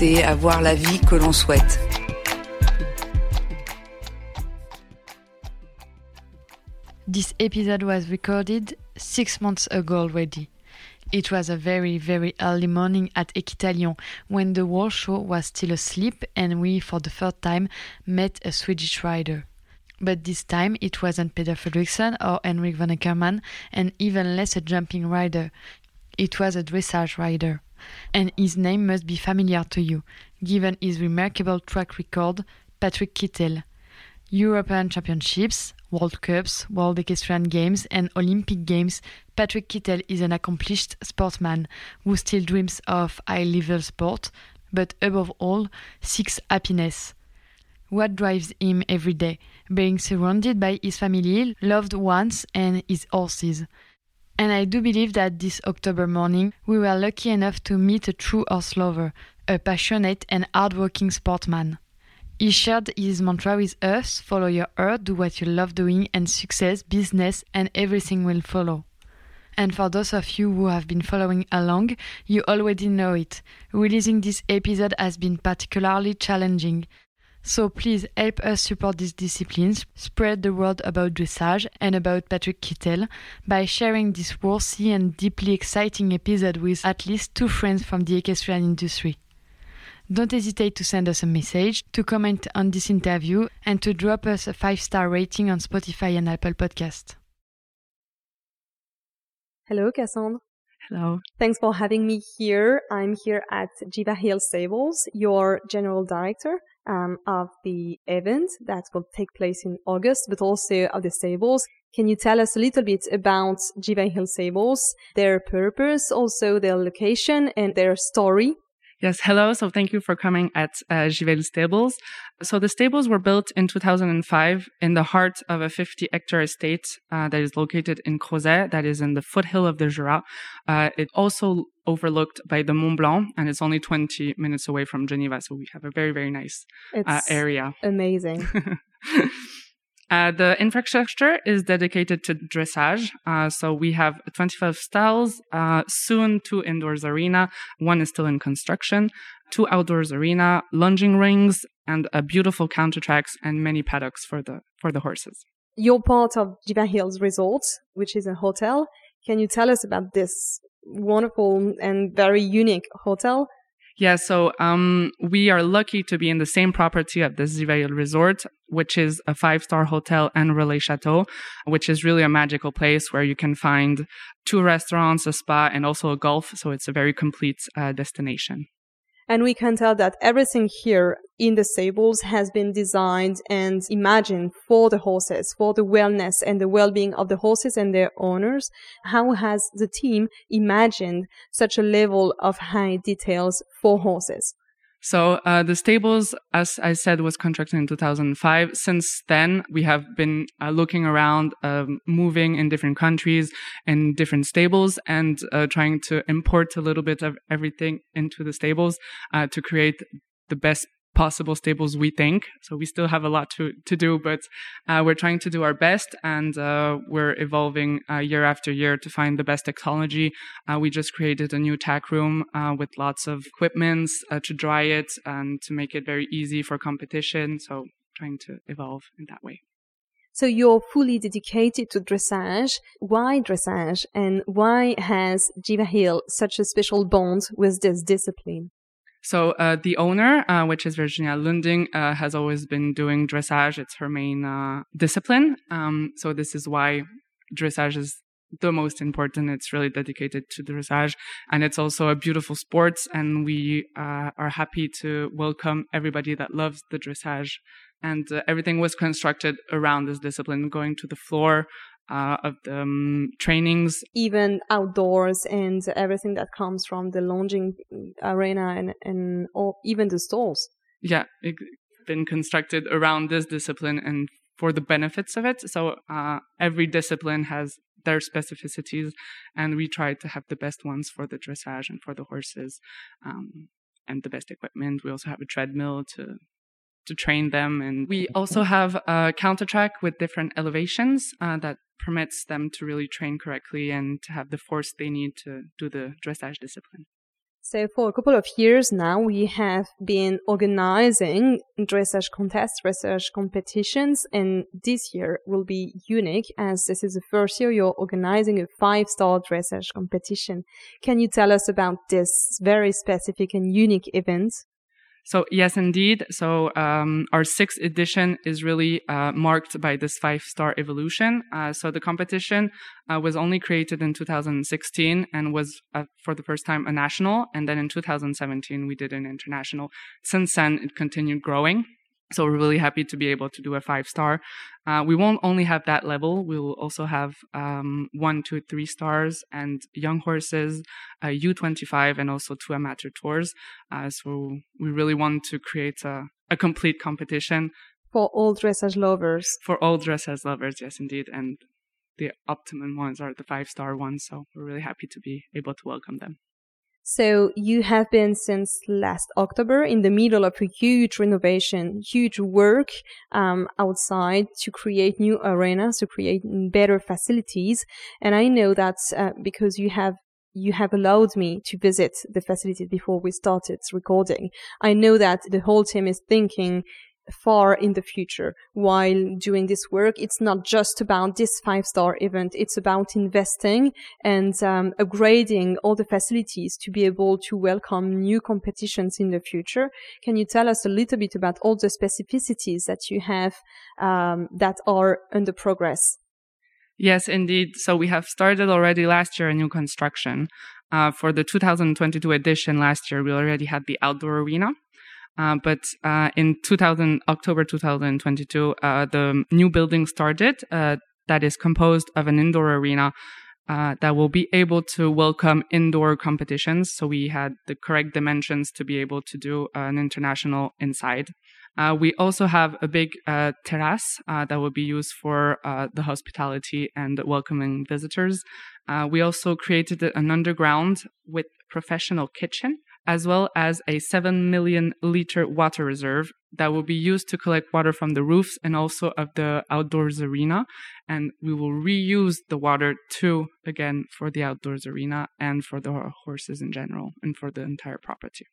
avoir la vie que l'on souhaite. This episode was recorded six months ago already. It was a very, very early morning at Equita'Lyon when the whole show was still asleep and we, for the first time, met a Swedish rider. But this time it wasn't Peder Fredricson or Henrik von Eckermann, and even less a jumping rider. It was a dressage rider. And his name must be familiar to you, given his remarkable track record, Patrik Kittel. European Championships, World Cups, World Equestrian Games, and Olympic Games, Patrik Kittel is an accomplished sportsman who still dreams of high level sport, but above all, seeks happiness. What drives him every day? Being surrounded by his family, loved ones, and his horses. And I do believe that this October morning we were lucky enough to meet a true horse lover, a passionate and hardworking sportsman. He shared his mantra with us follow your heart, do what you love doing, and success, business, and everything will follow. And for those of you who have been following along, you already know it. Releasing this episode has been particularly challenging. So please help us support these disciplines, spread the word about dressage and about Patrik Kittel by sharing this worthy and deeply exciting episode with at least two friends from the equestrian industry. Don't hesitate to send us a message, to comment on this interview, and to drop us a 5 star rating on Spotify and Apple Podcast. Hello, Cassandre. Hello. Thanks for having me here. I'm here at Jiva Hill Stables, your general director um, of the event that will take place in August, but also of the stables. Can you tell us a little bit about Jiva Hill Stables, their purpose, also their location and their story? Yes, hello. So thank you for coming at uh, Jiva Hill Stables. So the stables were built in 2005 in the heart of a 50 hectare estate uh, that is located in Crozet, that is in the foothill of the Jura. Uh, it also overlooked by the Mont Blanc, and it's only 20 minutes away from Geneva. So we have a very, very nice uh, area. Amazing. Uh, the infrastructure is dedicated to dressage. Uh, so we have 25 stalls, uh, soon two indoors arena. One is still in construction, two outdoors arena, lunging rings, and a beautiful counter tracks and many paddocks for the, for the horses. You're part of Jiva Hills Resort, which is a hotel. Can you tell us about this wonderful and very unique hotel? Yeah, so um, we are lucky to be in the same property of the Jiva Hill Resort, which is a five star hotel and relais chateau, which is really a magical place where you can find two restaurants, a spa, and also a golf. So it's a very complete uh, destination. And we can tell that everything here in the stables has been designed and imagined for the horses, for the wellness and the well-being of the horses and their owners. How has the team imagined such a level of high details for horses? So uh, the stables, as I said, was contracted in 2005. Since then, we have been uh, looking around, um, moving in different countries and different stables, and uh, trying to import a little bit of everything into the stables uh, to create the best possible stables we think. So we still have a lot to, to do but uh, we're trying to do our best and uh, we're evolving uh, year after year to find the best technology. Uh, we just created a new tack room uh, with lots of equipments uh, to dry it and to make it very easy for competition. So trying to evolve in that way. So you're fully dedicated to dressage. Why dressage? And why has Jiva Hill such a special bond with this discipline? So uh, the owner, uh, which is Virginia Lunding, uh, has always been doing dressage. It's her main uh, discipline. Um, so this is why dressage is the most important. It's really dedicated to dressage, and it's also a beautiful sport. And we uh, are happy to welcome everybody that loves the dressage. And uh, everything was constructed around this discipline, going to the floor, uh, of the um, trainings. Even outdoors and everything that comes from the lunging arena and, and all, even the stalls. Yeah, it's been constructed around this discipline and for the benefits of it. So uh, every discipline has their specificities, and we try to have the best ones for the dressage and for the horses, um, and the best equipment. We also have a treadmill to to train them, and we also have a counter track with different elevations uh, that permits them to really train correctly and to have the force they need to do the dressage discipline. So for a couple of years now, we have been organizing dressage contests, dressage competitions, and this year will be unique as this is the first year you're organizing a five-star dressage competition. Can you tell us about this very specific and unique event? So yes, indeed. So um, our sixth edition is really uh, marked by this five-star evolution. Uh, so the competition uh, was only created in 2016 and was uh, for the first time a national, and then in 2017 we did an international. Since then, it continued growing. So we're really happy to be able to do a five star. Uh, we won't only have that level. We will also have um, one, two, three stars and young horses, uh, U25, and also two amateur tours. Uh, so we really want to create a, a complete competition for all dressage lovers. For all dressage lovers, yes, indeed. And the optimum ones are the five star ones. So we're really happy to be able to welcome them. So you have been since last October in the middle of a huge renovation, huge work um, outside to create new arenas, to create better facilities. And I know that uh, because you have you have allowed me to visit the facilities before we started recording. I know that the whole team is thinking far in the future while doing this work. It's not just about this five star event. It's about investing and um, upgrading all the facilities to be able to welcome new competitions in the future. Can you tell us a little bit about all the specificities that you have um, that are under progress? Yes, indeed. So we have started already last year a new construction. Uh, for the 2022 edition last year, we already had the outdoor arena. Uh, but uh, in 2000, October 2022, uh, the new building started uh, that is composed of an indoor arena uh, that will be able to welcome indoor competitions. So we had the correct dimensions to be able to do an international inside. We also have a big terrace that will be used for the hospitality and welcoming visitors. we also created an underground with professional kitchen as well as a 7 million liter water reserve that will be used to collect water from the roofs and also of the outdoors arena. And we will reuse the water too, again, for the outdoors arena and for the horses in general and for the entire property.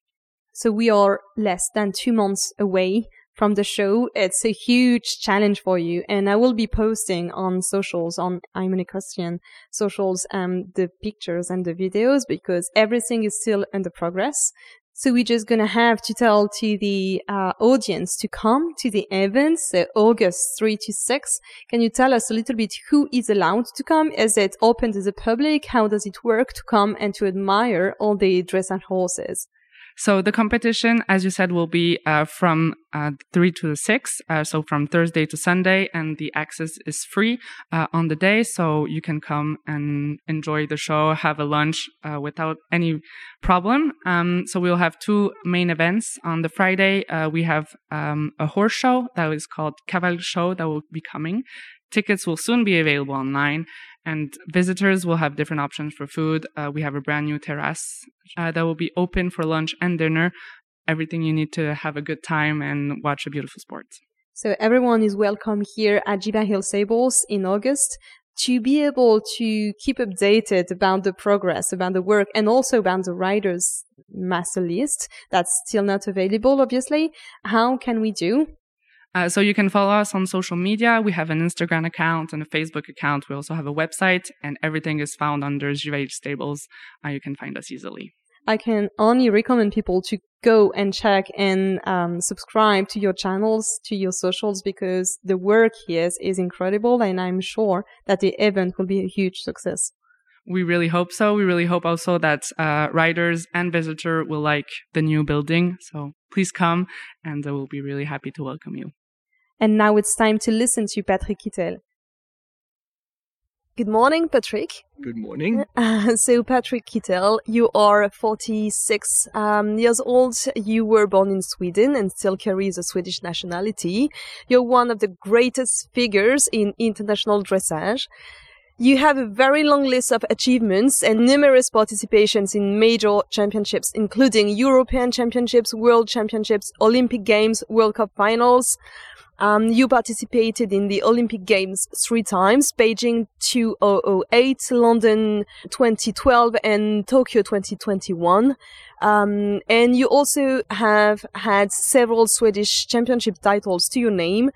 So we are less than two months away from the show. It's a huge challenge for you. And I will be posting on socials, on I'm an Equestrian socials, um, the pictures and the videos because everything is still under progress. So we're just going to have to tell to the uh, audience to come to the event, so August 3 to 6. Can you tell us a little bit who is allowed to come? Is it open to the public? How does it work to come and to admire all the dressage horses? So the competition, as you said, will be uh, from uh, 3 to 6, uh, so from Thursday to Sunday, and the access is free uh, on the day, so you can come and enjoy the show, have a lunch uh, without any problem. Um, so we'll have two main events. On the Friday, uh, we have um, a horse show that is called Caval Show that will be coming. Tickets will soon be available online, and visitors will have different options for food. Uh, we have a brand new terrace uh, that will be open for lunch and dinner. Everything you need to have a good time and watch a beautiful sport. So everyone is welcome here at Jiva Hill Stables in August to be able to keep updated about the progress, about the work, and also about the riders master list that's still not available, obviously. How can we do? Uh, so you can follow us on social media. We have an Instagram account and a Facebook account. We also have a website, and everything is found under Jiva Hill Stables. Uh, you can find us easily. I can only recommend people to go and check and um, subscribe to your channels, to your socials, because the work here is, is incredible, and I'm sure that the event will be a huge success. We really hope so. We really hope also that uh, riders and visitor will like the new building. So please come, and we'll be really happy to welcome you. And now it's time to listen to Patrik Kittel. Good morning, Patrik. Good morning. Uh, so, Patrik Kittel, you are 46 um, years old. You were born in Sweden and still carry the Swedish nationality. You're one of the greatest figures in international dressage. You have a very long list of achievements and numerous participations in major championships, including European Championships, World Championships, Olympic Games, World Cup finals. Um, you participated in the Olympic Games three times, Beijing 2008, London 2012, and Tokyo 2021. Um, and you also have had several Swedish championship titles to your name.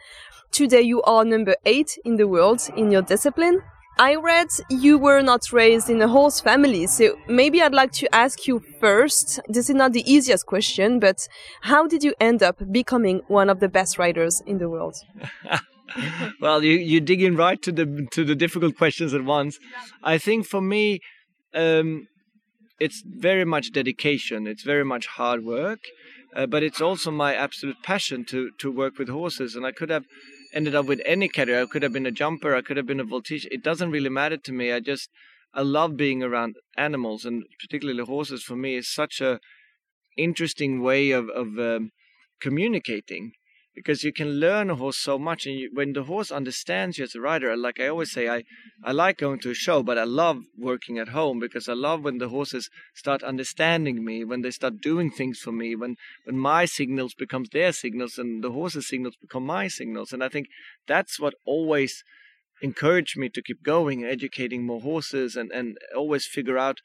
Today you are number eight in the world in your discipline. I read you were not raised in a horse family, so maybe I'd like to ask you first. This is not the easiest question, but how did you end up becoming one of the best riders in the world? well, you you dig in right to the to the difficult questions at once. I think for me, um, it's very much dedication. It's very much hard work, uh, but it's also my absolute passion to to work with horses. And I could have ended up with any career. I could have been a jumper. I could have been a voltige. It doesn't really matter to me. I just I love being around animals, and particularly horses. For me, is such a interesting way of of um, communicating because you can learn a horse so much and you, when the horse understands you as a rider like i always say i i like going to a show but i love working at home because i love when the horses start understanding me when they start doing things for me when when my signals becomes their signals and the horses signals become my signals. And i think that's what always encouraged me to keep going educating more horses and and always figure out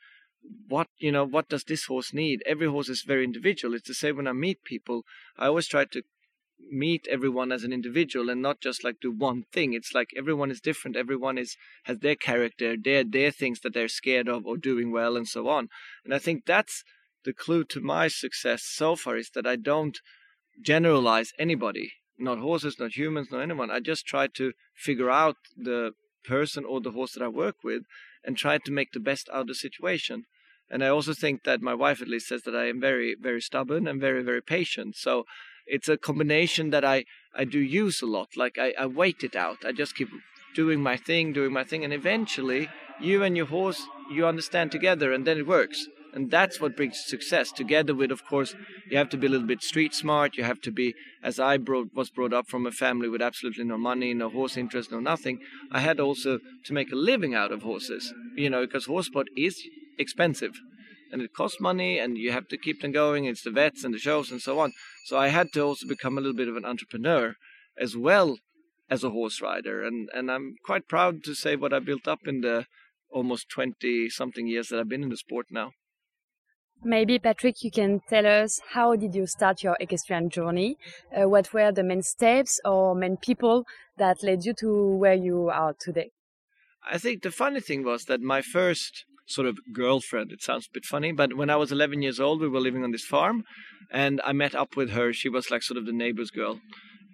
what you know what does this horse need? Every horse is very individual. It's the same when i meet people. I always try to meet everyone as an individual and not just like do one thing. It's like everyone is different. Everyone is has their character their their things that they're scared of or doing well and so on. And i think that's the clue to my success so far is that i don't generalize anybody not horses not humans not anyone. I just try to figure out the person or the horse that i work with and try to make the best out of the situation. And i also think that my wife at least says that i am very very stubborn and very very patient. So it's a combination that I, I do use a lot. Like I, I wait it out. I just keep doing my thing, doing my thing, and eventually you and your horse you understand together, and then it works. And that's what brings success. Together with, of course, you have to be a little bit street smart. You have to be, as I brought, was brought up from a family with absolutely no money, no horse interest, no nothing. I had also to make a living out of horses, you know, because horse sport is expensive and it costs money and you have to keep them going. It's the vets and the shows and so on. So I had to also become a little bit of an entrepreneur as well as a horse rider. And, and I'm quite proud to say what I built up in the almost 20 something years that I've been in the sport now. Maybe Patrik, you can tell us how did you start your equestrian journey? Uh, what were the main steps or main people that led you to where you are today? I think the funny thing was that my first sort of girlfriend. It sounds a bit funny, but when I was 11 years old, we were living on this farm, and I met up with her. She was like sort of the neighbor's girl,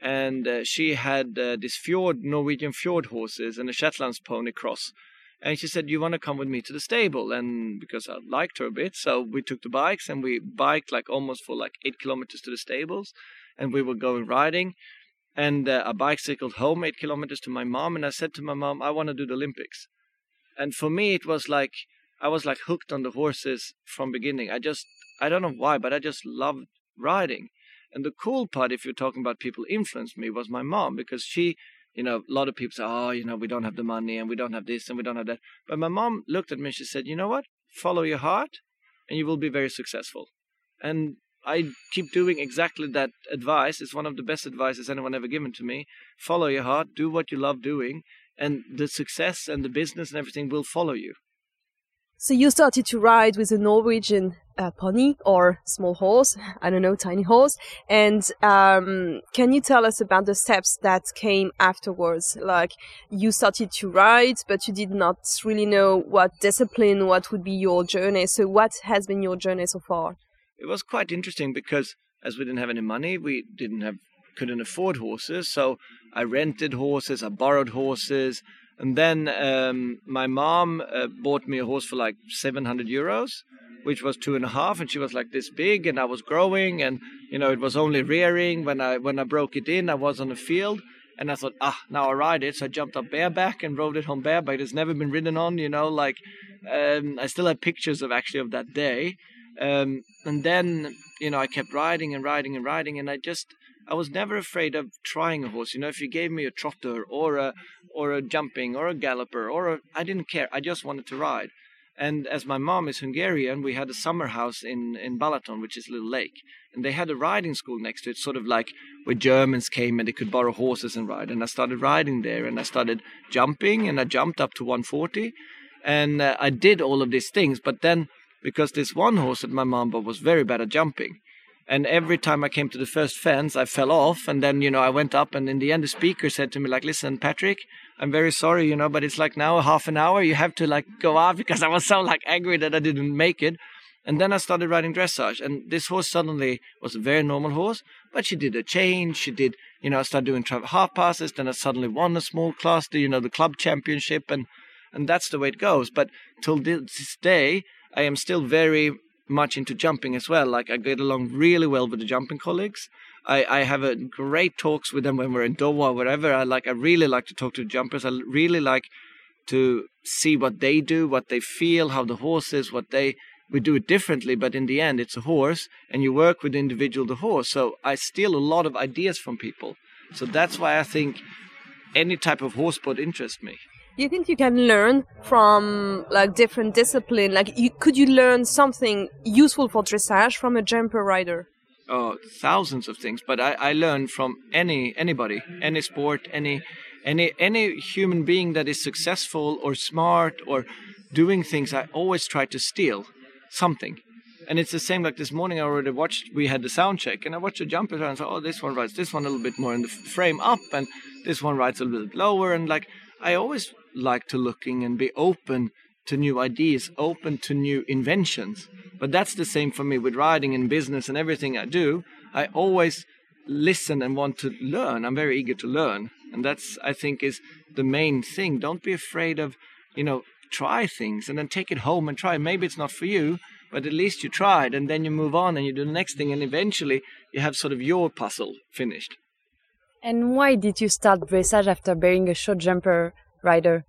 and uh, she had uh, this fjord Norwegian fjord horses and a Shetlands pony cross. And she said, "You want to come with me to the stable?" And because I liked her a bit, so we took the bikes and we biked like almost for like eight kilometers to the stables, and we were going riding. And uh, I bicycled home eight kilometers to my mom, and I said to my mom, "I want to do the Olympics." And for me, it was like I was like hooked on the horses from beginning. I just I don't know why, but I just loved riding. And the cool part, if you're talking about people influenced me, was my mom because she, you know, a lot of people say, oh, you know, we don't have the money and we don't have this and we don't have that. But my mom looked at me and she said, you know what? Follow your heart and you will be very successful. And I keep doing exactly that advice. It's one of the best advices anyone ever given to me. Follow your heart, do what you love doing, and the success and the business and everything will follow you. So you started to ride with a Norwegian a pony or small horse. I don't know, tiny horse. And um, can you tell us about the steps that came afterwards? Like you started to ride, but you did not really know what discipline, what would be your journey. So what has been your journey so far? It was quite interesting because as we didn't have any money, we didn't have couldn't afford horses, so I rented horses, I borrowed horses, and then um, my mom uh, bought me a horse for like 700 euros, which was two and a half, and she was like this big, and I was growing, and you know it was only rearing. When I when I broke it in, I was on the field, and I thought, ah, now I ride it. So I jumped up bareback and rode it home bareback. It's never been ridden on, you know. Like um, I still have pictures of actually of that day. Um, and then you know I kept riding and riding and riding, and I just I was never afraid of trying a horse. You know, if you gave me a trotter or a or a jumping or a galloper or a, I didn't care. I just wanted to ride. And as my mom is Hungarian, we had a summer house in, in Balaton, which is a little lake. And they had a riding school next to it, sort of like where Germans came and they could borrow horses and ride. And I started riding there and I started jumping and I jumped up to 140. And uh, I did all of these things. But then, because this one horse that my mom bought was very bad at jumping, and every time I came to the first fence, I fell off. And then, you know, I went up, and in the end, the speaker said to me, like, listen, Patrik, I'm very sorry, you know, but it's like now half an hour. You have to like go out because I was so like angry that I didn't make it. And then I started riding dressage, and this horse suddenly was a very normal horse, but she did a change. She did, you know, I started doing half passes. Then I suddenly won a small class, the, you know, the club championship, and and that's the way it goes. But till this day, I am still very much into jumping as well. Like I get along really well with the jumping colleagues. I, I have a great talks with them when we're in Doha or wherever. I like I really like to talk to jumpers. I really like to see what they do, what they feel, how the horse is, what they we do it differently, but in the end it's a horse and you work with the individual the horse. So I steal a lot of ideas from people. So that's why I think any type of horse sport interests me you think you can learn from like different discipline? Like you, could you learn something useful for dressage from a jumper rider? Oh thousands of things but i, I learn from any anybody any sport any any any human being that is successful or smart or doing things i always try to steal something. And it's the same like this morning i already watched we had the sound check and i watched the jumper and I said, oh this one rides this one a little bit more in the frame up and this one rides a little bit lower and like i always like to looking and be open to new ideas, open to new inventions. But that's the same for me with writing and business and everything I do. I always listen and want to learn. I'm very eager to learn. And that's, I think, is the main thing. Don't be afraid of, you know, try things and then take it home and try. Maybe it's not for you, but at least you tried and then you move on and you do the next thing and eventually you have sort of your puzzle finished. And why did you start dressage after being a short jumper rider?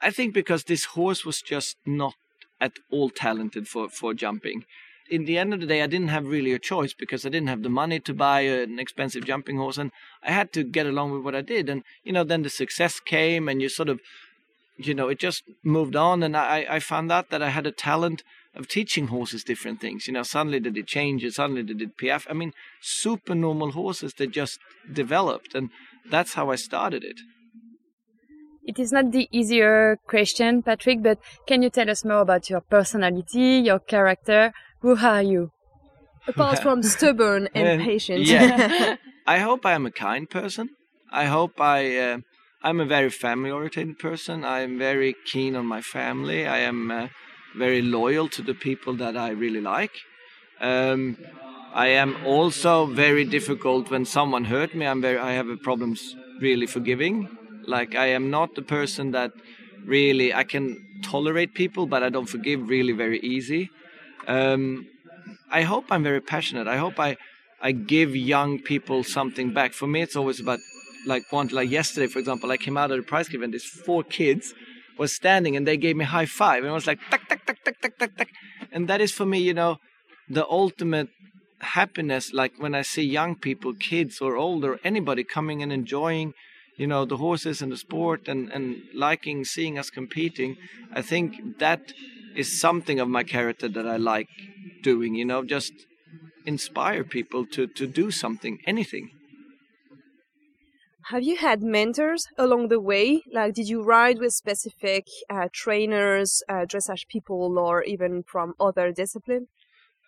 I think because this horse was just not at all talented for, for jumping. In the end of the day, I didn't have really a choice because I didn't have the money to buy an expensive jumping horse, and I had to get along with what I did. And you know, then the success came, and you sort of, you know, it just moved on. And I, I found out that I had a talent of teaching horses different things. You know, suddenly they did changes, suddenly they did piaffe. I mean, super normal horses that just developed, and that's how I started it. It is not the easier question, Patrik, but can you tell us more about your personality, your character? Who are you? Apart from stubborn and patient. Yeah. I hope I am a kind person. I hope I. Uh, I'm a very family-oriented person. I am very keen on my family. I am uh, very loyal to the people that I really like. Um, I am also very difficult when someone hurt me. I'm very. I have problems really forgiving. Like I am not the person that really I can tolerate people, but I don't forgive really very easy. Um, I hope I'm very passionate. I hope I I give young people something back. For me, it's always about like one like yesterday, for example, I came out of the prize giving. These four kids was standing and they gave me high five, and I was like tuck tuck tuck tuck tuck tuck tuck, and that is for me, you know, the ultimate happiness. Like when I see young people, kids or older, anybody coming and enjoying you know the horses and the sport and and liking seeing us competing i think that is something of my character that i like doing you know just inspire people to to do something anything have you had mentors along the way like did you ride with specific uh, trainers uh, dressage people or even from other discipline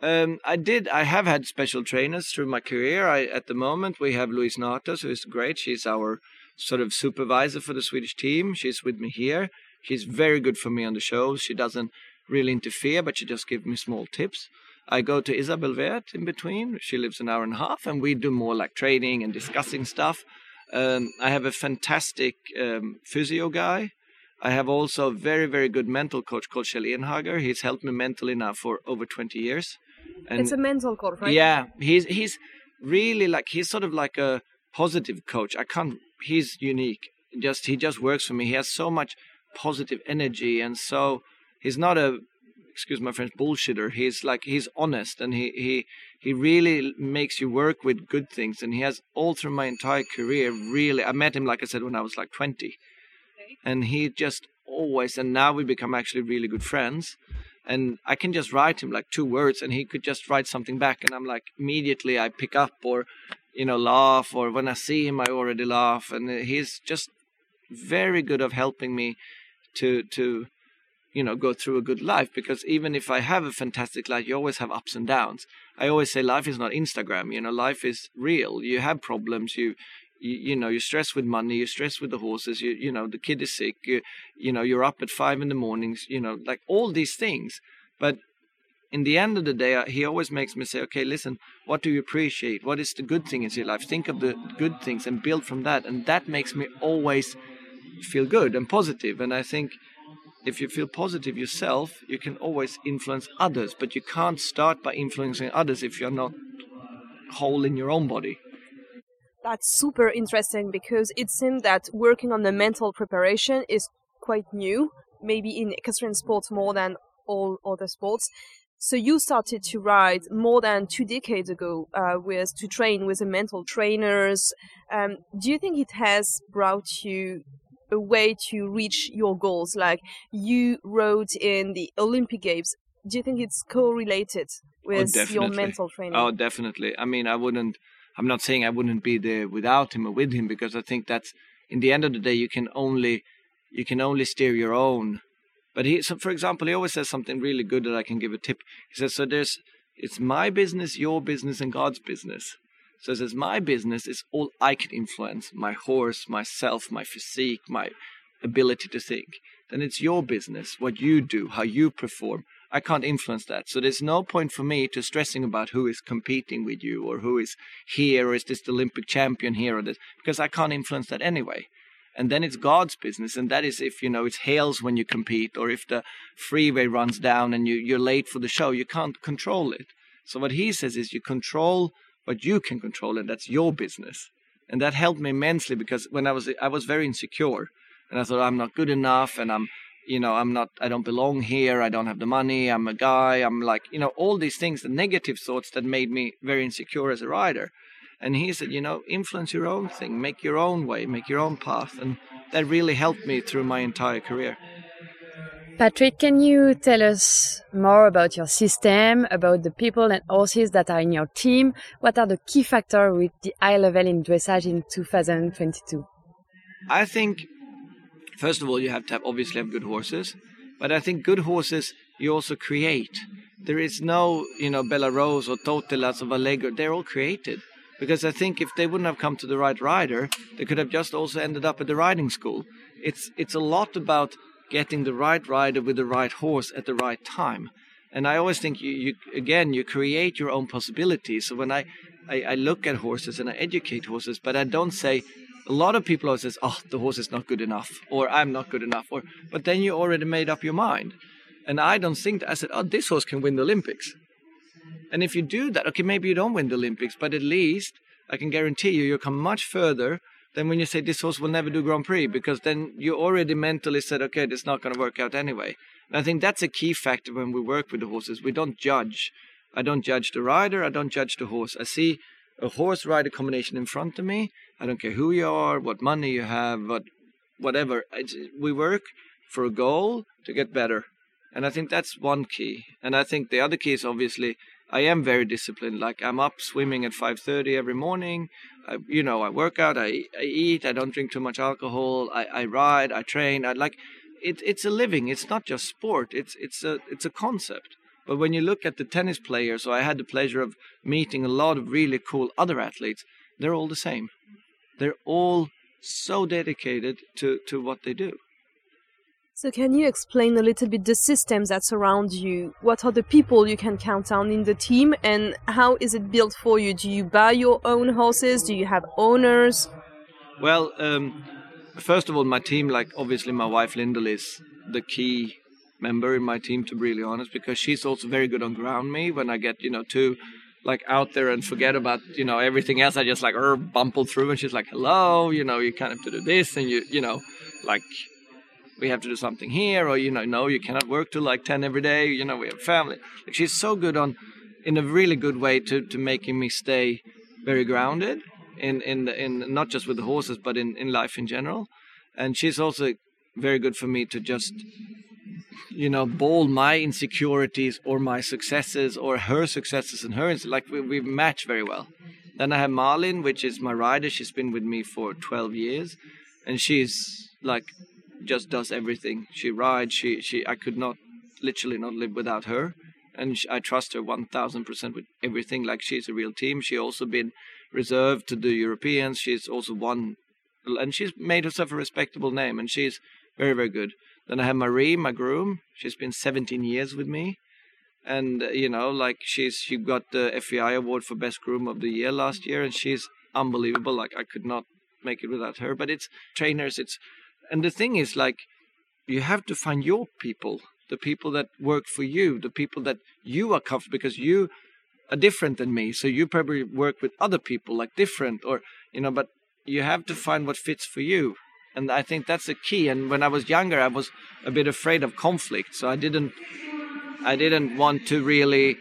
Um, I did. I have had special trainers through my career. I, at the moment, we have Louise Nathhorst, who is great. She's our sort of supervisor for the Swedish team. She's with me here. She's very good for me on the shows. She doesn't really interfere, but she just gives me small tips. I go to Isabell Werth in between. She lives an hour and a half, and we do more like training and discussing stuff. Um, I have a fantastic um, physio guy. I have also a very, very good mental coach called Kjell Enhager. He's helped me mentally now for over 20 years. And it's a mental coach, right? Yeah, he's he's really like he's sort of like a positive coach. I can't. He's unique. Just he just works for me. He has so much positive energy, and so he's not a excuse my French bullshitter. He's like he's honest, and he he he really makes you work with good things. And he has all through my entire career. Really, I met him like I said when I was like twenty, and he just always. And now we become actually really good friends and I can just write him like two words and he could just write something back and I'm like immediately I pick up or you know laugh or when I see him I already laugh. And he's just very good of helping me to to you know go through a good life. Because even if I have a fantastic life you always have ups and downs. I always say life is not Instagram you know life is real. You have problems you you, you know you're stressed with money you're stressed with the horses you you know the kid is sick you, you know you're up at five in the mornings you know like all these things. But in the end of the day he always makes me say okay listen what do you appreciate? What is the good thing in your life? Think of the good things and build from that. And that makes me always feel good and positive. and i think if you feel positive yourself you can always influence others. But you can't start by influencing others if you're not whole in your own body. That's super interesting because it seems that working on the mental preparation is quite new, maybe in equestrian sports more than all other sports. So you started to ride more than two decades ago uh, with to train with the mental trainers. Um, do you think it has brought you a way to reach your goals? Like you rode in the Olympic Games. Do you think it's correlated with oh, your mental training? Oh, definitely. I mean, I wouldn't I'm not saying I wouldn't be there without him or with him because I think that's in the end of the day you can only you can only steer your own. But he, so for example, he always says something really good that I can give a tip. He says, "So there's it's my business, your business, and God's business." So he says, "My business is all I can influence: my horse, myself, my physique, my ability to think. Then it's your business, what you do, how you perform. I can't influence that. So there's no point for me to stressing about who is competing with you or who is here or is this the Olympic champion here or this because I can't influence that anyway. And then it's God's business, and that is if you know it hails when you compete or if the freeway runs down and you, you're late for the show, you can't control it. So what he says is you control what you can control, and that's your business. And that helped me immensely because when I was I was very insecure and I thought I'm not good enough and I'm you know i'm not i don't belong here i don't have the money i'm a guy i'm like you know all these things the negative thoughts that made me very insecure as a rider and he said you know influence your own thing make your own way make your own path and that really helped me through my entire career Patrick, can you tell us more about your system, about the people and horses that are in your team? What are the key factors with the high level in dressage in 2022? I think first of all, you have to have, obviously have good horses, but I think good horses you also create. There is no, you know, Bella Rose or Totilas or Valegro. They're all created. Because I think if they wouldn't have come to the right rider, they could have just also ended up at the riding school. It's it's a lot about getting the right rider with the right horse at the right time. And I always think you, you again you create your own possibilities. So when I, I, I look at horses and I educate horses, but I don't say a lot of people always says, "Oh, the horse is not good enough," or "I'm not good enough," or but then you already made up your mind. And I don't think that. I said, "Oh, this horse can win the Olympics." And if you do that, okay, maybe you don't win the Olympics, but at least I can guarantee you, you'll come much further than when you say this horse will never do Grand Prix, because then you already mentally said, okay, this is not going to work out anyway. And I think that's a key factor when we work with the horses. We don't judge. I don't judge the rider. I don't judge the horse. I see a horse rider combination in front of me. I don't care who you are, what money you have, what whatever. We work for a goal to get better, and I think that's one key. And I think the other key is obviously I am very disciplined. Like I'm up swimming at 5:30 every morning. I, you know, I work out, I, I eat, I don't drink too much alcohol. I, I ride, I train. I like it. It's a living. It's not just sport. It's it's a it's a concept. But when you look at the tennis players, so I had the pleasure of meeting a lot of really cool other athletes, they're all the same. They're all so dedicated to, to what they do. So, can you explain a little bit the systems that surround you? What are the people you can count on in the team, and how is it built for you? Do you buy your own horses? Do you have owners? Well, um, first of all, my team, like obviously my wife Lyndal, is the key member in my team, to be really honest, because she's also very good on ground me when I get, you know, too like out there and forget about you know everything else. I just like er bumble through, and she's like, "Hello, you know, you kind of have to do this, and you you know, like we have to do something here, or you know, no, you cannot work till like ten every day. You know, we have family. Like she's so good on, in a really good way to to making me stay very grounded in in the, in not just with the horses, but in in life in general. And she's also very good for me to just you know ball my insecurities or my successes or her successes and her like we, we match very well then i have marlin which is my rider she's been with me for 12 years and she's like just does everything. She rides. She she. I could not literally not live without her, and she, I trust her one thousand percent with everything. Like she's a real team. She also been reserved to the Europeans. She's also won, and she's made herself a respectable name, and she's very very good. Then I have Marie, my groom. She's been 17 years with me, and uh, you know, like she's she got the FEI award for best groom of the year last year, and she's unbelievable. Like I could not make it without her. But it's trainers, it's and the thing is like you have to find your people the people that work for you the people that you are comfortable because you are different than me. So you probably work with other people like different or you know but you have to find what fits for you. And i think that's the key. And when i was younger i was a bit afraid of conflict. So i didn't i didn't want to really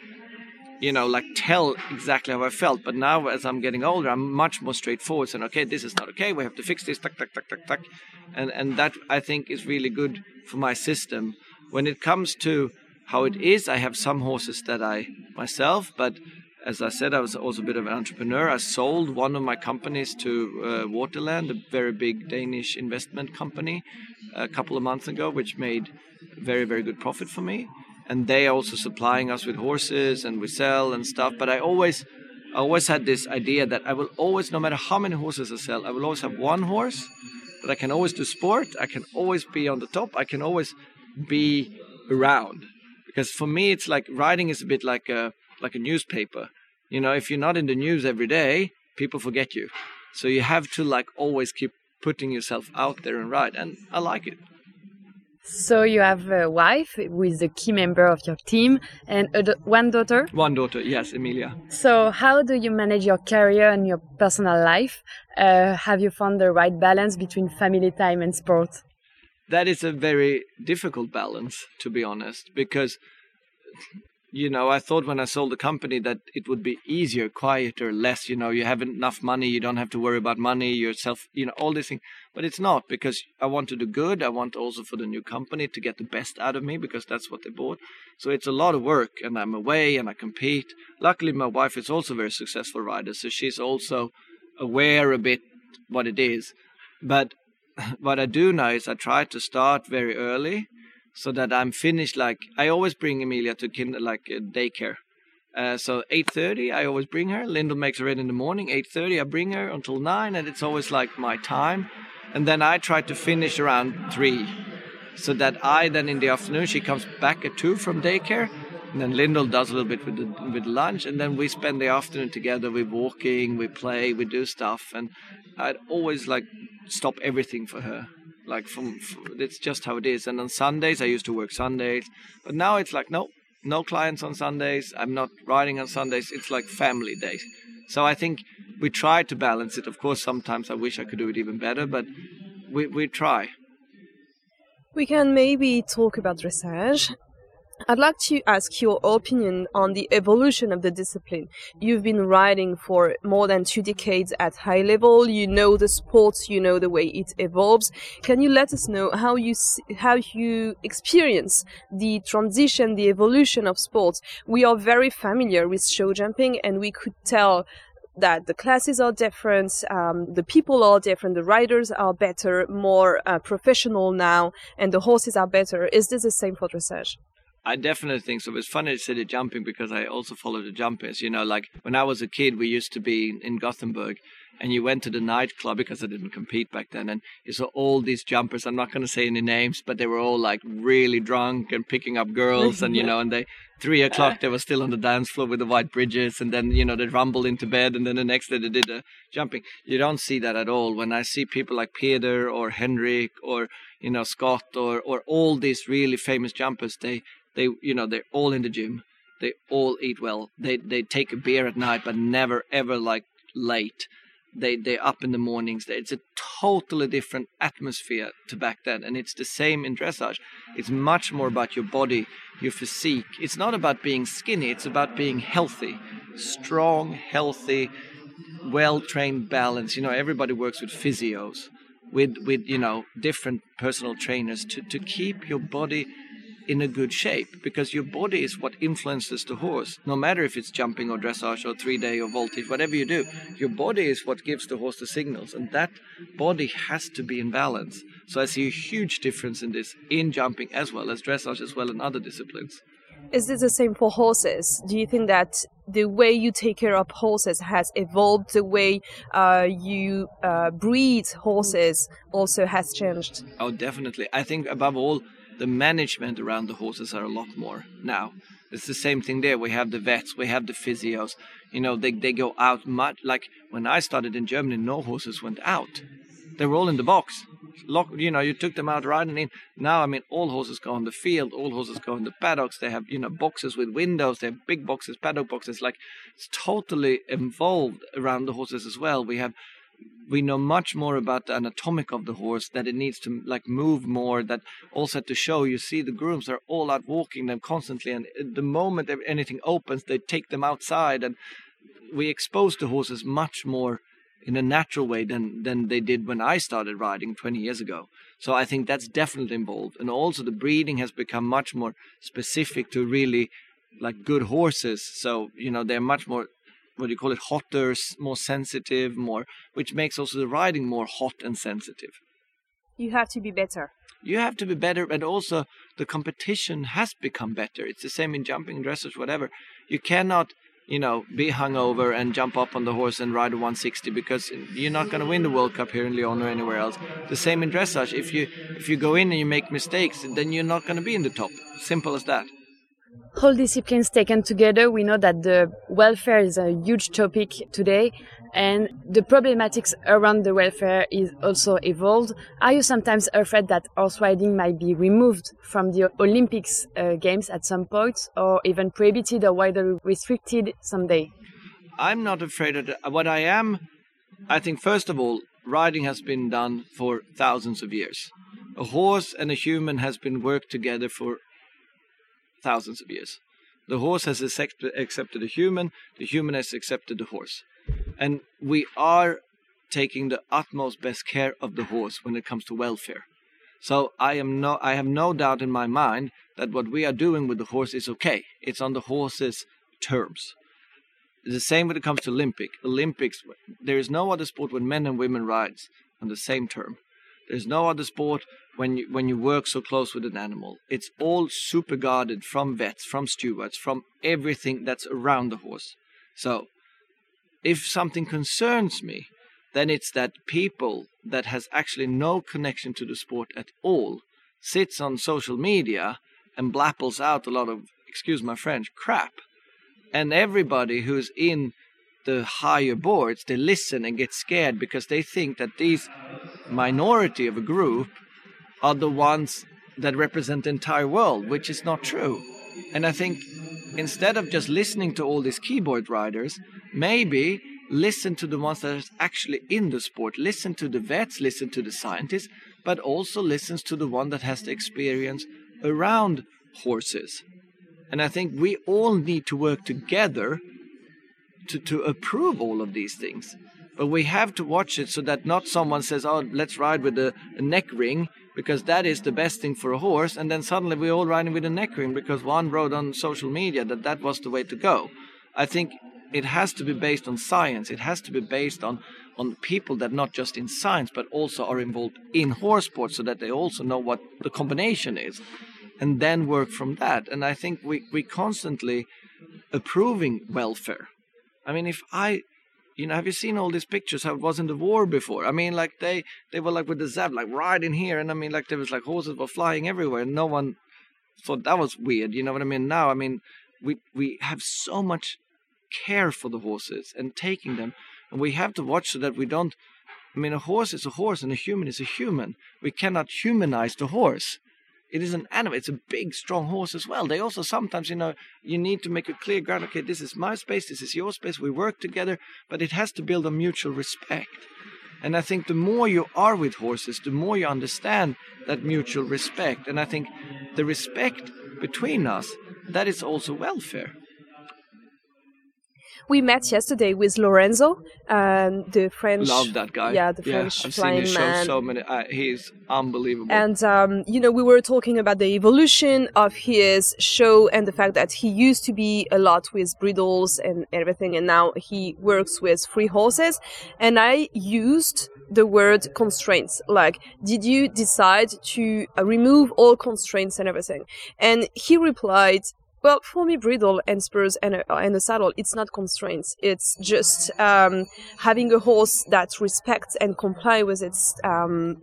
you know, like tell exactly how I felt. But now, as I'm getting older, I'm much more straightforward. Saying, okay, this is not okay. We have to fix this. Tuck, tuck, tuck, tuck, tuck. And and that I think is really good for my system. When it comes to how it is, I have some horses that I myself, but as I said, I was also a bit of an entrepreneur. I sold one of my companies to uh, Waterland, a very big Danish investment company, a couple of months ago, which made very, very good profit for me and they are also supplying us with horses and we sell and stuff. But I always, I always had this idea that I will always, no matter how many horses I sell, I will always have one horse that I can always do sport. I can always be on the top. I can always be around because for me it's like riding is a bit like a like a newspaper. You know, if you're not in the news every day, people forget you. So you have to like always keep putting yourself out there and ride, and I like it. So you have a wife who is a key member of your team and one daughter? One daughter, yes, Emilia. So how do you manage your career and your personal life? Uh, have you found the right balance between family time and sport? That is a very difficult balance, to be honest, because you know, I thought when I sold the company that it would be easier, quieter, less, you know, you have enough money, you don't have to worry about money, yourself, you know, all these things. But it's not because I want to do good. I want also for the new company to get the best out of me because that's what they bought. So it's a lot of work and I'm away and I compete. Luckily, my wife is also a very successful rider. So she's also aware a bit what it is. But what I do now is I try to start very early so that I'm finished. Like I always bring Amelia to kind like uh, daycare. Uh, so 8:30, I always bring her. Lyndal makes her ready in the morning. 8:30, I bring her until nine, and it's always like my time. And then I try to finish around three, so that I then in the afternoon she comes back at two from daycare, and then Lyndal does a little bit with the, with lunch, and then we spend the afternoon together. We're walking, we play, we do stuff, and I'd always like stop everything for her like from, from it's just how it is. And on Sundays, I used to work Sundays, but now it's like no, no clients on Sundays. I'm not riding on Sundays. It's like family days. So I think we try to balance it. Of course, sometimes I wish I could do it even better, but we we try. We can maybe talk about dressage. I'd like to ask your opinion on the evolution of the discipline. You've been riding for more than two decades at high level. You know the sport, you know the way it evolves. Can you let us know how you how you experience the transition, the evolution of sports? We are very familiar with show jumping, and we could tell that the classes are different, um, the people are different, the riders are better, more uh, professional now, and the horses are better. Is this the same for dressage? I definitely think so. It's funny to say the jumping because I also follow the jumpers. You know, like when I was a kid, we used to be in Gothenburg and you went to the nightclub because I didn't compete back then, and you saw all these jumpers. I'm not going to say any names, but they were all like really drunk and picking up girls, and you know, and they three o'clock they were still on the dance floor with the white breeches, and then you know they rumbled into bed, and then the next day they did the jumping. You don't see that at all. When I see people like Peter or Henrik or you know Scott or or all these really famous jumpers, they they you know they're all in the gym. They all eat well. They they take a beer at night, but never ever like late they they're up in the mornings. It's a totally different atmosphere to back then, and it's the same in dressage. It's much more about your body, your physique. It's not about being skinny. It's about being healthy, strong, healthy, well trained, balanced. You know, everybody works with physios, with with you know different personal trainers to to keep your body in a good shape because your body is what influences the horse. No matter if it's jumping or dressage or three day or voltige, whatever you do, your body is what gives the horse the signals, and that body has to be in balance. So I see a huge difference in this in jumping as well as dressage as well in other disciplines. Is this the same for horses? Do you think that the way you take care of horses has evolved? The way uh, you uh, breed horses also has changed? Oh, definitely. I think above all, the management around the horses are a lot more now. It's the same thing there. We have the vets, we have the physios. You know, they, they go out much. Like when I started in Germany, no horses went out. They were all in the box. Lock, you know, you took them out riding in. Now, I mean, all horses go on the field. All horses go in the paddocks. They have, you know, boxes with windows. They have big boxes, paddock boxes. Like it's totally involved around the horses as well. We have we know much more about the anatomic of the horse that it needs to like move more that also to show you see the grooms are all out walking them constantly and the moment anything opens they take them outside and we expose the horses much more in a natural way than than they did when I started riding 20 years ago. So I think that's definitely involved, and also the breeding has become much more specific to really like good horses. So you know they're much more what do you call it hotter more sensitive more which makes also the riding more hot and sensitive. You have to be better. You have to be better and also the competition has become better. It's the same in jumping dressage whatever. You cannot you know be hungover and jump up on the horse and ride a 160 because you're not going to win the world cup here in lyon or anywhere else. The same in dressage. If you if you go in and you make mistakes then you're not going to be in the top. Simple as that all disciplines taken together, we know that the welfare is a huge topic today and the problematics around the welfare is also evolved. Are you sometimes afraid that horse riding might be removed from the Olympics uh, games at some point or even prohibited or widely restricted someday? I'm not afraid of that. What I am, I think, first of all, riding has been done for thousands of years. A horse and a human has been worked together for thousands of years. The horse has accepted the human, the human has accepted the horse. And we are taking the utmost best care of the horse when it comes to welfare. So I am no I have no doubt in my mind that what we are doing with the horse is okay. It's on the horse's terms. The same when it comes to Olympic. Olympics there is no other sport where men and women rides on the same term. There's no other sport when you when you work so close with an animal. It's all super guarded from vets, from stewards, from everything that's around the horse. So if something concerns me, then it's that people that has actually no connection to the sport at all sits on social media and blapples out a lot of excuse my French crap. And everybody who's in the higher boards, they listen and get scared because they think that these minority of a group are the ones that represent the entire world, which is not true. And I think instead of just listening to all these keyboard riders, maybe listen to the ones that are actually in the sport. Listen to the vets, listen to the scientists, but also listens to the one that has the experience around horses. And I think we all need to work together to, to approve all of these things. But we have to watch it so that not someone says, oh, let's ride with a, a neck ring because that is the best thing for a horse. And then suddenly we're all riding with a neck ring because one wrote on social media that that was the way to go. I think it has to be based on science. It has to be based on, on people that not just in science but also are involved in horse sports so that they also know what the combination is. and then work from that. And I think we we constantly approving welfare. I mean, if I you know, have you seen all these pictures how it was in the war before? I mean, like they they were like with the Zev, like in here, and I mean, like there was like horses were flying everywhere, and no one thought that was weird. You know what I mean? Now, I mean, we we have so much care for the horses and taking them, and we have to watch so that we don't. I mean, a horse is a horse, and a human is a human. We cannot humanize the horse it is an animal. It's a big, strong horse as well. They also sometimes, you know, you need to make a clear ground. Okay, this is my space. This is your space. We work together, but it has to build a mutual respect. And I think the more you are with horses, the more you understand that mutual respect. And I think the respect between us, that is also welfare. We met yesterday with Lorenzo, um, the French. Love that guy. Yeah, the French I've flying seen his man. show so many. Uh, he's unbelievable. And um, you know, we were talking about the evolution of his show and the fact that he used to be a lot with bridles and everything, and now he works with free horses. And I used the word constraints. Like, did you decide to uh, remove all constraints and everything? And he replied, well, for me, bridle and spurs and a, and a saddle, it's not constraints. It's just um, having a horse that respects and comply with its um,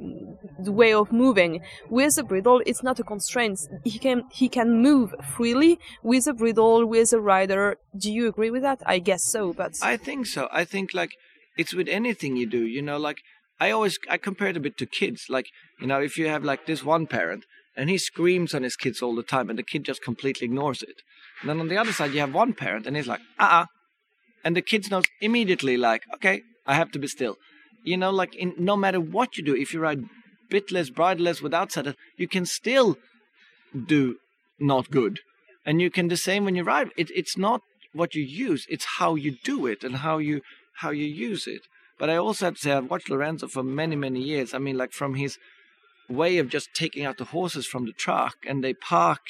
way of moving. With a bridle, it's not a constraint. He can he can move freely with a bridle, with a rider. Do you agree with that? I guess so, but I think so. I think like it's with anything you do. You know, like I always I compare it a bit to kids. Like you know, if you have like this one parent and he screams on his kids all the time and the kid just completely ignores it. And then on the other side you have one parent and he's like uh-uh. And the kids knows immediately like okay i have to be still. You know like in no matter what you do if you ride bitless bridleless without saddle you can still do not good. And you can the same when you ride. It, it's not what you use it's how you do it and how you how you use it. But i also have to say i've watched lorenzo for many many years. I mean like from his way of just taking out the horses from the truck and they park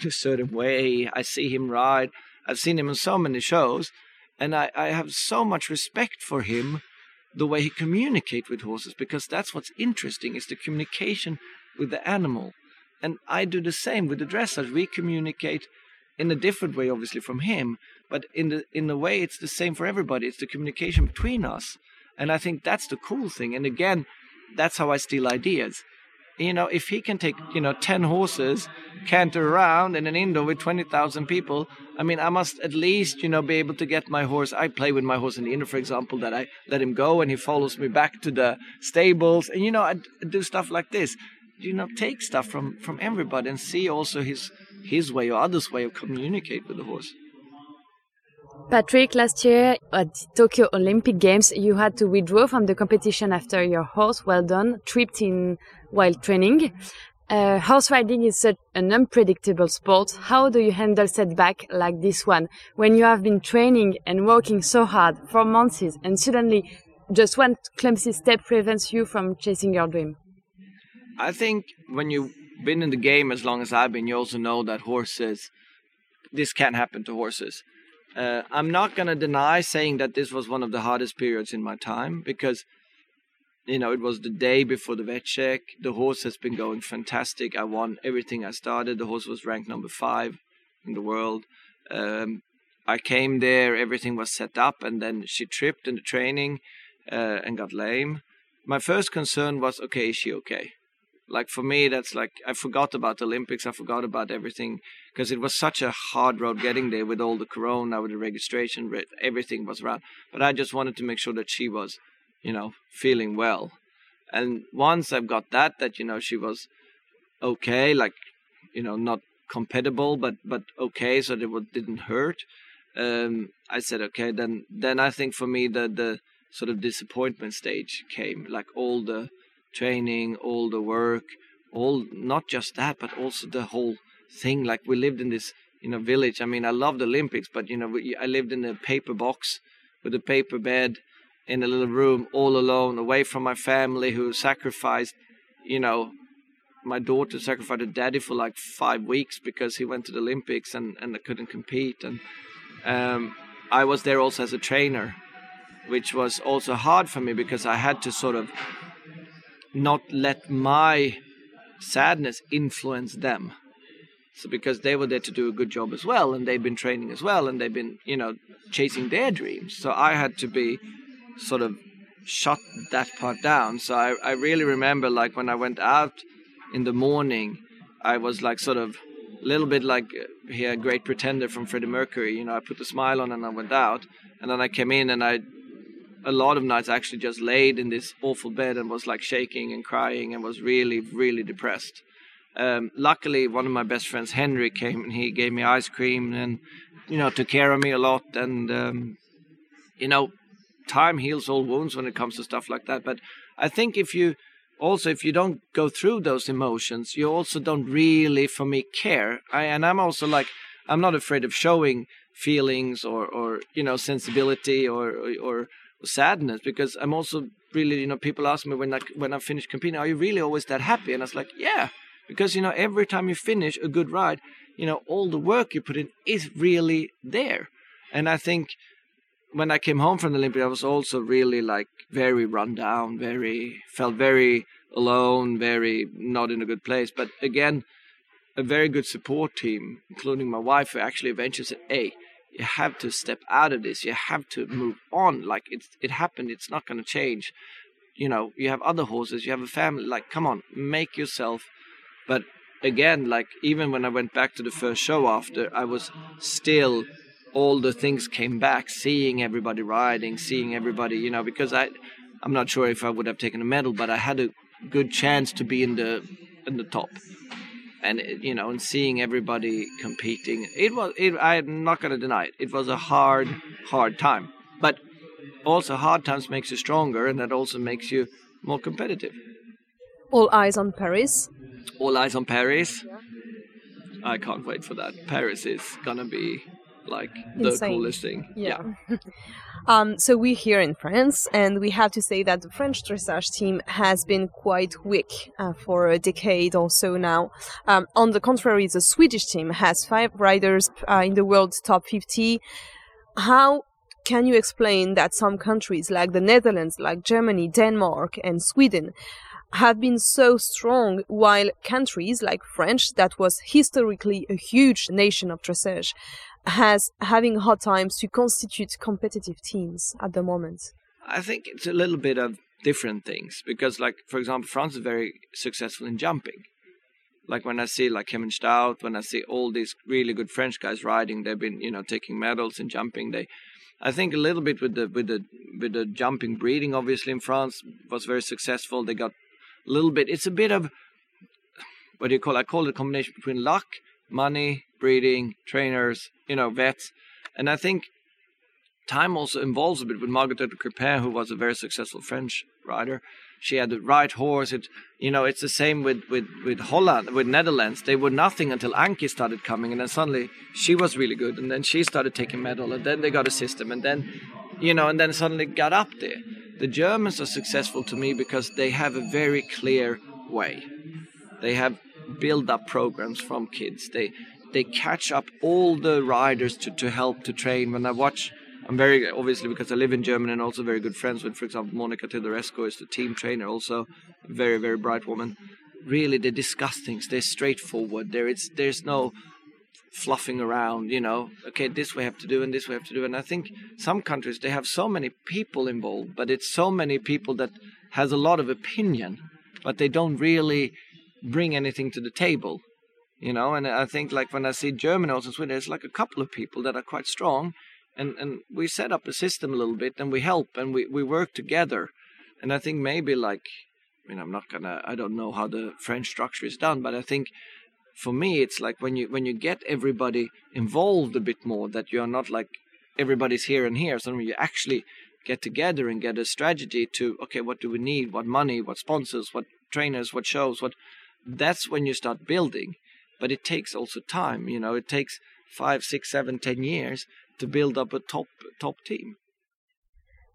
in a certain way. I see him ride. I've seen him in so many shows, and I, I have so much respect for him, the way he communicates with horses, because that's what's interesting is the communication with the animal. And I do the same with the dressage. We communicate in a different way, obviously, from him, but in the in the way it's the same for everybody. It's the communication between us, and I think that's the cool thing. And again, that's how I steal ideas you know, if he can take, you know, 10 horses, canter around in an indoor with 20,000 people, I mean, I must at least, you know, be able to get my horse. I play with my horse in the indoor, for example, that I let him go and he follows me back to the stables. And, you know, I do stuff like this. You know, take stuff from, from everybody and see also his, his way or others' way of communicate with the horse. Patrik, last year at Tokyo Olympic Games, you had to withdraw from the competition after your horse, well done, tripped in while training. Uh, horse riding is such an unpredictable sport. How do you handle setback like this one when you have been training and working so hard for months and suddenly just one clumsy step prevents you from chasing your dream? I think when you've been in the game as long as I've been, you also know that horses, this can happen to horses. Uh, I'm not going to deny saying that this was one of the hardest periods in my time because, you know, it was the day before the vet check. The horse has been going fantastic. I won everything I started. The horse was ranked number five in the world. Um, I came there, everything was set up, and then she tripped in the training uh, and got lame. My first concern was, okay, is she okay? like for me that's like i forgot about the olympics i forgot about everything because it was such a hard road getting there with all the corona with the registration everything was around but i just wanted to make sure that she was you know feeling well and once i've got that that you know she was okay like you know not compatible but but okay so it didn't hurt um i said okay then then i think for me the the sort of disappointment stage came like all the training, all the work, all not just that, but also the whole thing. Like we lived in this, you know, village. I mean, I loved Olympics, but you know, we, I lived in a paper box with a paper bed in a little room, all alone, away from my family, who sacrificed, you know, my daughter sacrificed her daddy for like five weeks because he went to the Olympics and and I couldn't compete, and um, I was there also as a trainer, which was also hard for me because I had to sort of not let my sadness influence them So because they were there to do a good job as well, and they've been training as well, and they've been, you know, chasing their dreams. So I had to be sort of shut that part down. So I, I really remember like when I went out in the morning, I was like sort of a little bit like uh, here, Great Pretender from Freddie Mercury. You know, I put the smile on and I went out, and then I came in and I, a lot of nights actually just laid in this awful bed and was like shaking and crying and was really, really depressed. Um, luckily, one of my best friends, Henry, came and he gave me ice cream and, you know, took care of me a lot. And, um, you know, time heals all wounds when it comes to stuff like that. But I think if you also if you don't go through those emotions, you also don't really, for me, care. I, and I'm also like I'm not afraid of showing feelings or or you know sensibility or or, or sadness because I'm also really you know people ask me when I when I finish competing, are you really always that happy? And I was like, yeah, because you know every time you finish a good ride, you know all the work you put in is really there, and I think when I came home from the Olympics, I was also really like very run down, very felt very alone, very not in a good place. But again, a very good support team, including my wife, who actually eventually said, "Hey, you have to step out of this. You have to move on. Like it's it happened. It's not going to change. You know, you have other horses. You have a family. Like, come on, make yourself." But again, like even when I went back to the first show after, I was still all the things came back, seeing everybody riding, seeing everybody, you know, because I, I'm not sure if I would have taken a medal, but I had a good chance to be in the in the top, and you know, and seeing everybody competing, it was. It, I'm not going to deny it. It was a hard, hard time, but also hard times makes you stronger, and that also makes you more competitive. All eyes on Paris. All eyes on Paris. Yeah. I can't wait for that. Paris is gonna be like the Insane. coolest thing. Yeah. um, so we're here in France, and we have to say that the French dressage team has been quite weak uh, for a decade or so now. Um, on the contrary, the Swedish team has five riders uh, in the world top 50. How can you explain that some countries like the Netherlands, like Germany, Denmark, and Sweden have been so strong while countries like France, that was historically a huge nation of dressage, has having hard times to constitute competitive teams at the moment? I think it's a little bit of different things because, like for example, France is very successful in jumping. Like when I see like Kevin Staut, when I see all these really good French guys riding, they've been you know taking medals in jumping. They, I think a little bit with the with the with the jumping breeding, obviously in France was very successful. They got a little bit. It's a bit of what do you call? I call it a combination between luck, money, breeding, trainers, you know, vets. And I think time also involves a bit with Margit Otto-Crépin, who was a very successful French rider. She had the right horse. It, you know, it's the same with, with, with Holland, with Netherlands. They were nothing until Anky started coming, and then suddenly she was really good, and then she started taking medal, and then they got a system, and then, you know, and then suddenly got up there. The Germans are successful to me because they have a very clear way. They have build up programs from kids. They they catch up all the riders to, to help to train. When I watch, I'm very obviously because I live in Germany and also very good friends with, for example, Monica Theodorescu is the team trainer, also a very very bright woman. Really, they discuss things. They're straightforward. There, it's there's no fluffing around. You know, okay, this we have to do and this we have to do. And I think some countries they have so many people involved, but it's so many people that has a lot of opinion, but they don't really bring anything to the table you know? And i think like when i see germany also sweden there's like a couple of people that are quite strong and and we set up a system a little bit and we help and we we work together. And i think maybe like i mean i'm not gonna i don't know how the french structure is done but i think for me it's like when you when you get everybody involved a bit more that you're not like everybody's here and here so you actually get together and get a strategy to okay what do we need? What money? What sponsors? What trainers? What shows? What that's when you start building but it takes also time. You know, it takes five, six, seven, ten years to build up a top top team.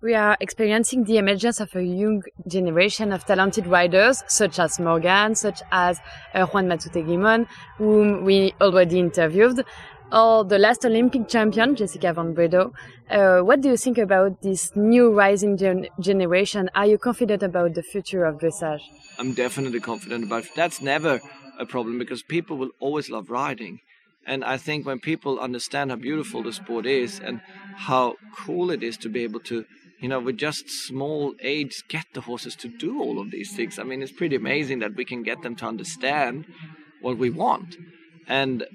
We are experiencing the emergence of a young generation of talented riders, such as Morgan, such as uh, Juan Matute Guimón, whom we already interviewed, or the last Olympic champion, Jessica von Bredow. Uh, what do you think about this new rising gen generation? Are you confident about the future of dressage? I'm definitely confident about it. That's never a problem because people will always love riding. And I think when people understand how beautiful the sport is and how cool it is to be able to, you know, with just small aids, get the horses to do all of these things. I mean, it's pretty amazing that we can get them to understand what we want. And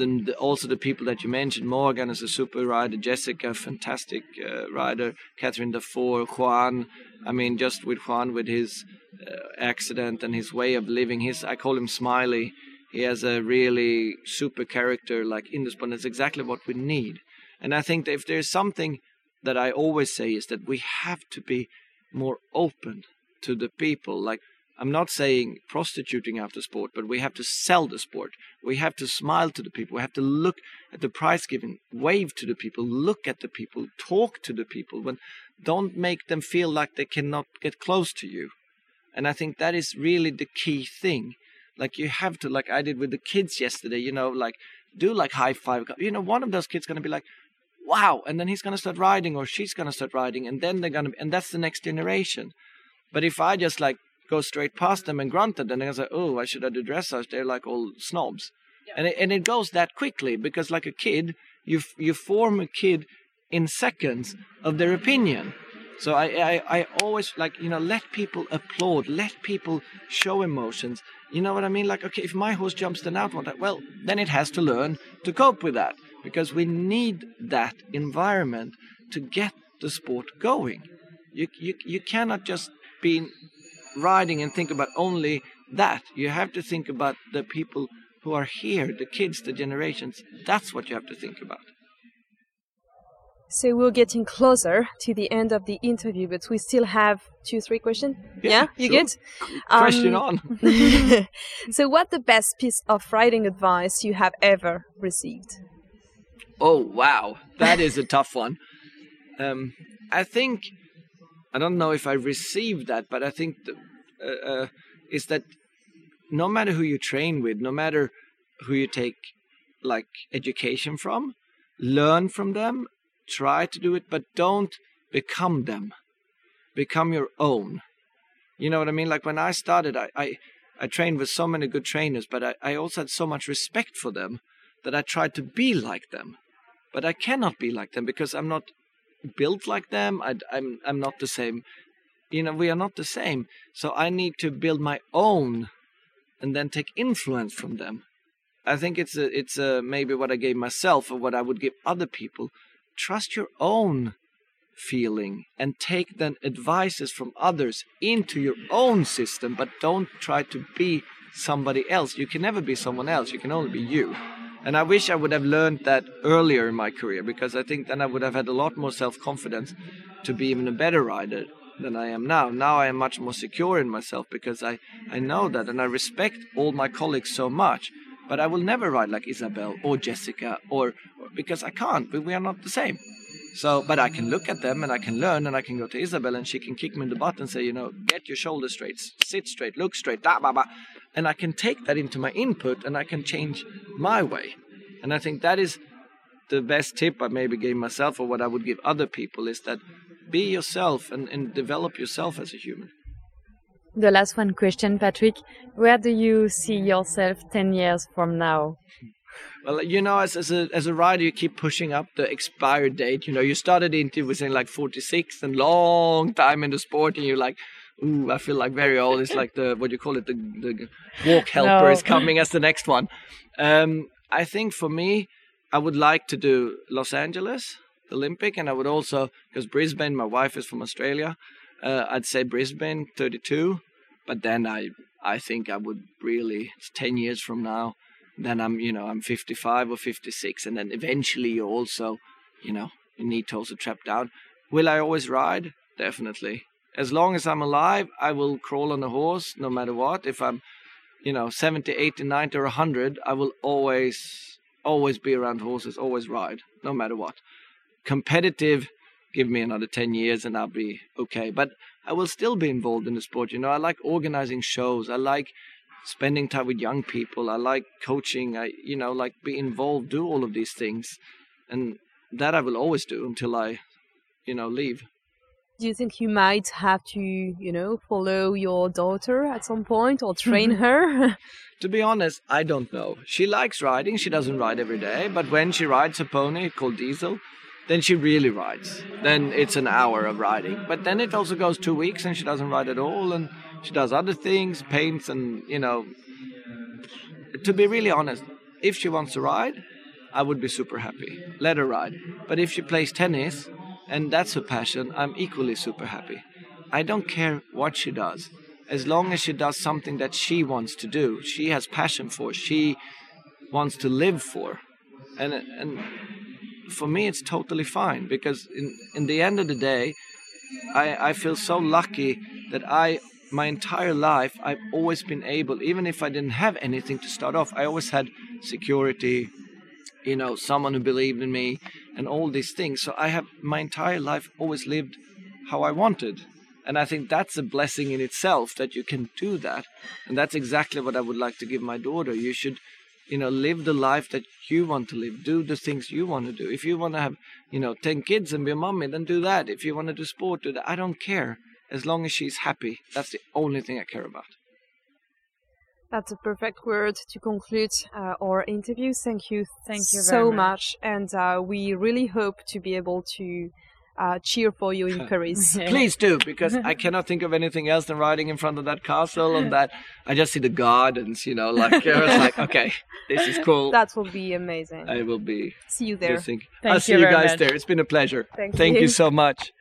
then the, also the people that you mentioned, Morgan is a super rider, Jessica, fantastic uh, rider, Cathrine Dufour, Juan. I mean, just with Juan, with his uh, accident and his way of living, his I call him Smiley he has a really super character like in the sport. That's exactly what we need. And I think that if there's something that I always say is that we have to be more open to the people. Like I'm not saying prostituting after sport, but we have to sell the sport. We have to smile to the people. We have to look at the prize giving, wave to the people, look at the people, talk to the people. When don't make them feel like they cannot get close to you. And I think that is really the key thing. Like you have to, like I did with the kids yesterday, you know, like do like high five. You know, one of those kids going to be like, wow. And then he's going to start riding or she's going to start riding. And then they're going to, and that's the next generation. But if I just like go straight past them and grunt at them, then I say, oh, I should have do dressage. They're like all snobs. Yeah. And, it, and it goes that quickly because like a kid, you, you form a kid in seconds of their opinion. So I, I, I always like, you know, let people applaud, let people show emotions. You know what I mean? Like, okay, if my horse jumps the out one, well, then it has to learn to cope with that because we need that environment to get the sport going. You, you, you cannot just be riding and think about only that. You have to think about the people who are here, the kids, the generations. That's what you have to think about. So we're getting closer to the end of the interview, but we still have two, three questions. Yeah, yeah? you sure. good? Question um, on. so, what the best piece of writing advice you have ever received? Oh wow, that is a tough one. Um, I think I don't know if I received that, but I think the, uh, uh, is that no matter who you train with, no matter who you take like education from, learn from them try to do it, but don't become them. Become your own. You know what I mean? Like when I started, I, I, I trained with so many good trainers, but I, I also had so much respect for them that I tried to be like them. But I cannot be like them because I'm not built like them. I, I'm, I'm not the same. You know, we are not the same. So I need to build my own and then take influence from them. I think it's a, it's a, maybe what I gave myself or what I would give other people trust your own feeling and take then advices from others into your own system, but don't try to be somebody else. You can never be someone else, you can only be you. And I wish I would have learned that earlier in my career because I think then I would have had a lot more self confidence to be even a better rider than I am now. Now I am much more secure in myself because I, I know that and I respect all my colleagues so much. But I will never ride like Isabell or Jessica or, because I can't. We, we are not the same. So, but I can look at them and I can learn and I can go to Isabell and she can kick me in the butt and say, you know, get your shoulders straight, sit straight, look straight, da ba ba. And I can take that into my input and I can change my way. And I think that is the best tip I maybe gave myself or what I would give other people is that be yourself and, and develop yourself as a human. The last one question, Patrik. Where do you see yourself 10 years from now? Well, you know, as, as a as a rider, you keep pushing up the expired date. You know, you started into within like 46 and long time in the sport, and you're like, ooh, I feel like very old. It's like the what do you call it? The the walk helper no. is coming as the next one. Um, I think for me, I would like to do Los Angeles Olympic, and I would also because Brisbane. My wife is from Australia. Uh, I'd say Brisbane 32, but then I I think I would really it's 10 years from now. Then I'm you know I'm 55 or 56, and then eventually you also you know you need to also trap down. Will I always ride? Definitely. As long as I'm alive, I will crawl on a horse no matter what. If I'm you know 70, 80, 90, or 100, I will always always be around horses, always ride, no matter what. Competitive give me another 10 years and I'll be okay. But I will still be involved in the sport. You know, I like organizing shows. I like spending time with young people. I like coaching. I, you know, like be involved, do all of these things. And that I will always do until I, you know, leave. Do you think you might have to, you know, follow your daughter at some point or train her? to be honest, I don't know. She likes riding. She doesn't ride every day, but when she rides a pony called Diesel, then she really rides. Then it's an hour of riding. But then it also goes two weeks and she doesn't ride at all and she does other things, paints and, you know. To be really honest, if she wants to ride, I would be super happy. Let her ride. But if she plays tennis and that's her passion, I'm equally super happy. I don't care what she does. As long as she does something that she wants to do, she has passion for, she wants to live for. And and for me it's totally fine because in in the end of the day I, I feel so lucky that I my entire life I've always been able even if I didn't have anything to start off I always had security you know someone who believed in me and all these things. So I have my entire life always lived how I wanted. And I think that's a blessing in itself that you can do that. And that's exactly what I would like to give my daughter. You should you know live the life that you want to live. Do the things you want to do. If you want to have you know 10 kids and be a mommy then do that. If you want to do sport do that. I don't care. As long as she's happy. That's the only thing i care about that's a perfect word to conclude uh, our interview thank you thank you so much. much and uh, we really hope to be able to uh, cheer for you in Paris. Please do, because I cannot think of anything else than riding in front of that castle and that I just see the gardens, you know, like uh, it's like okay, this is cool. That will be amazing. I will be. See you there. Thank I'll see you, you guys much. there. It's been a pleasure. Thank, Thank you. you so much.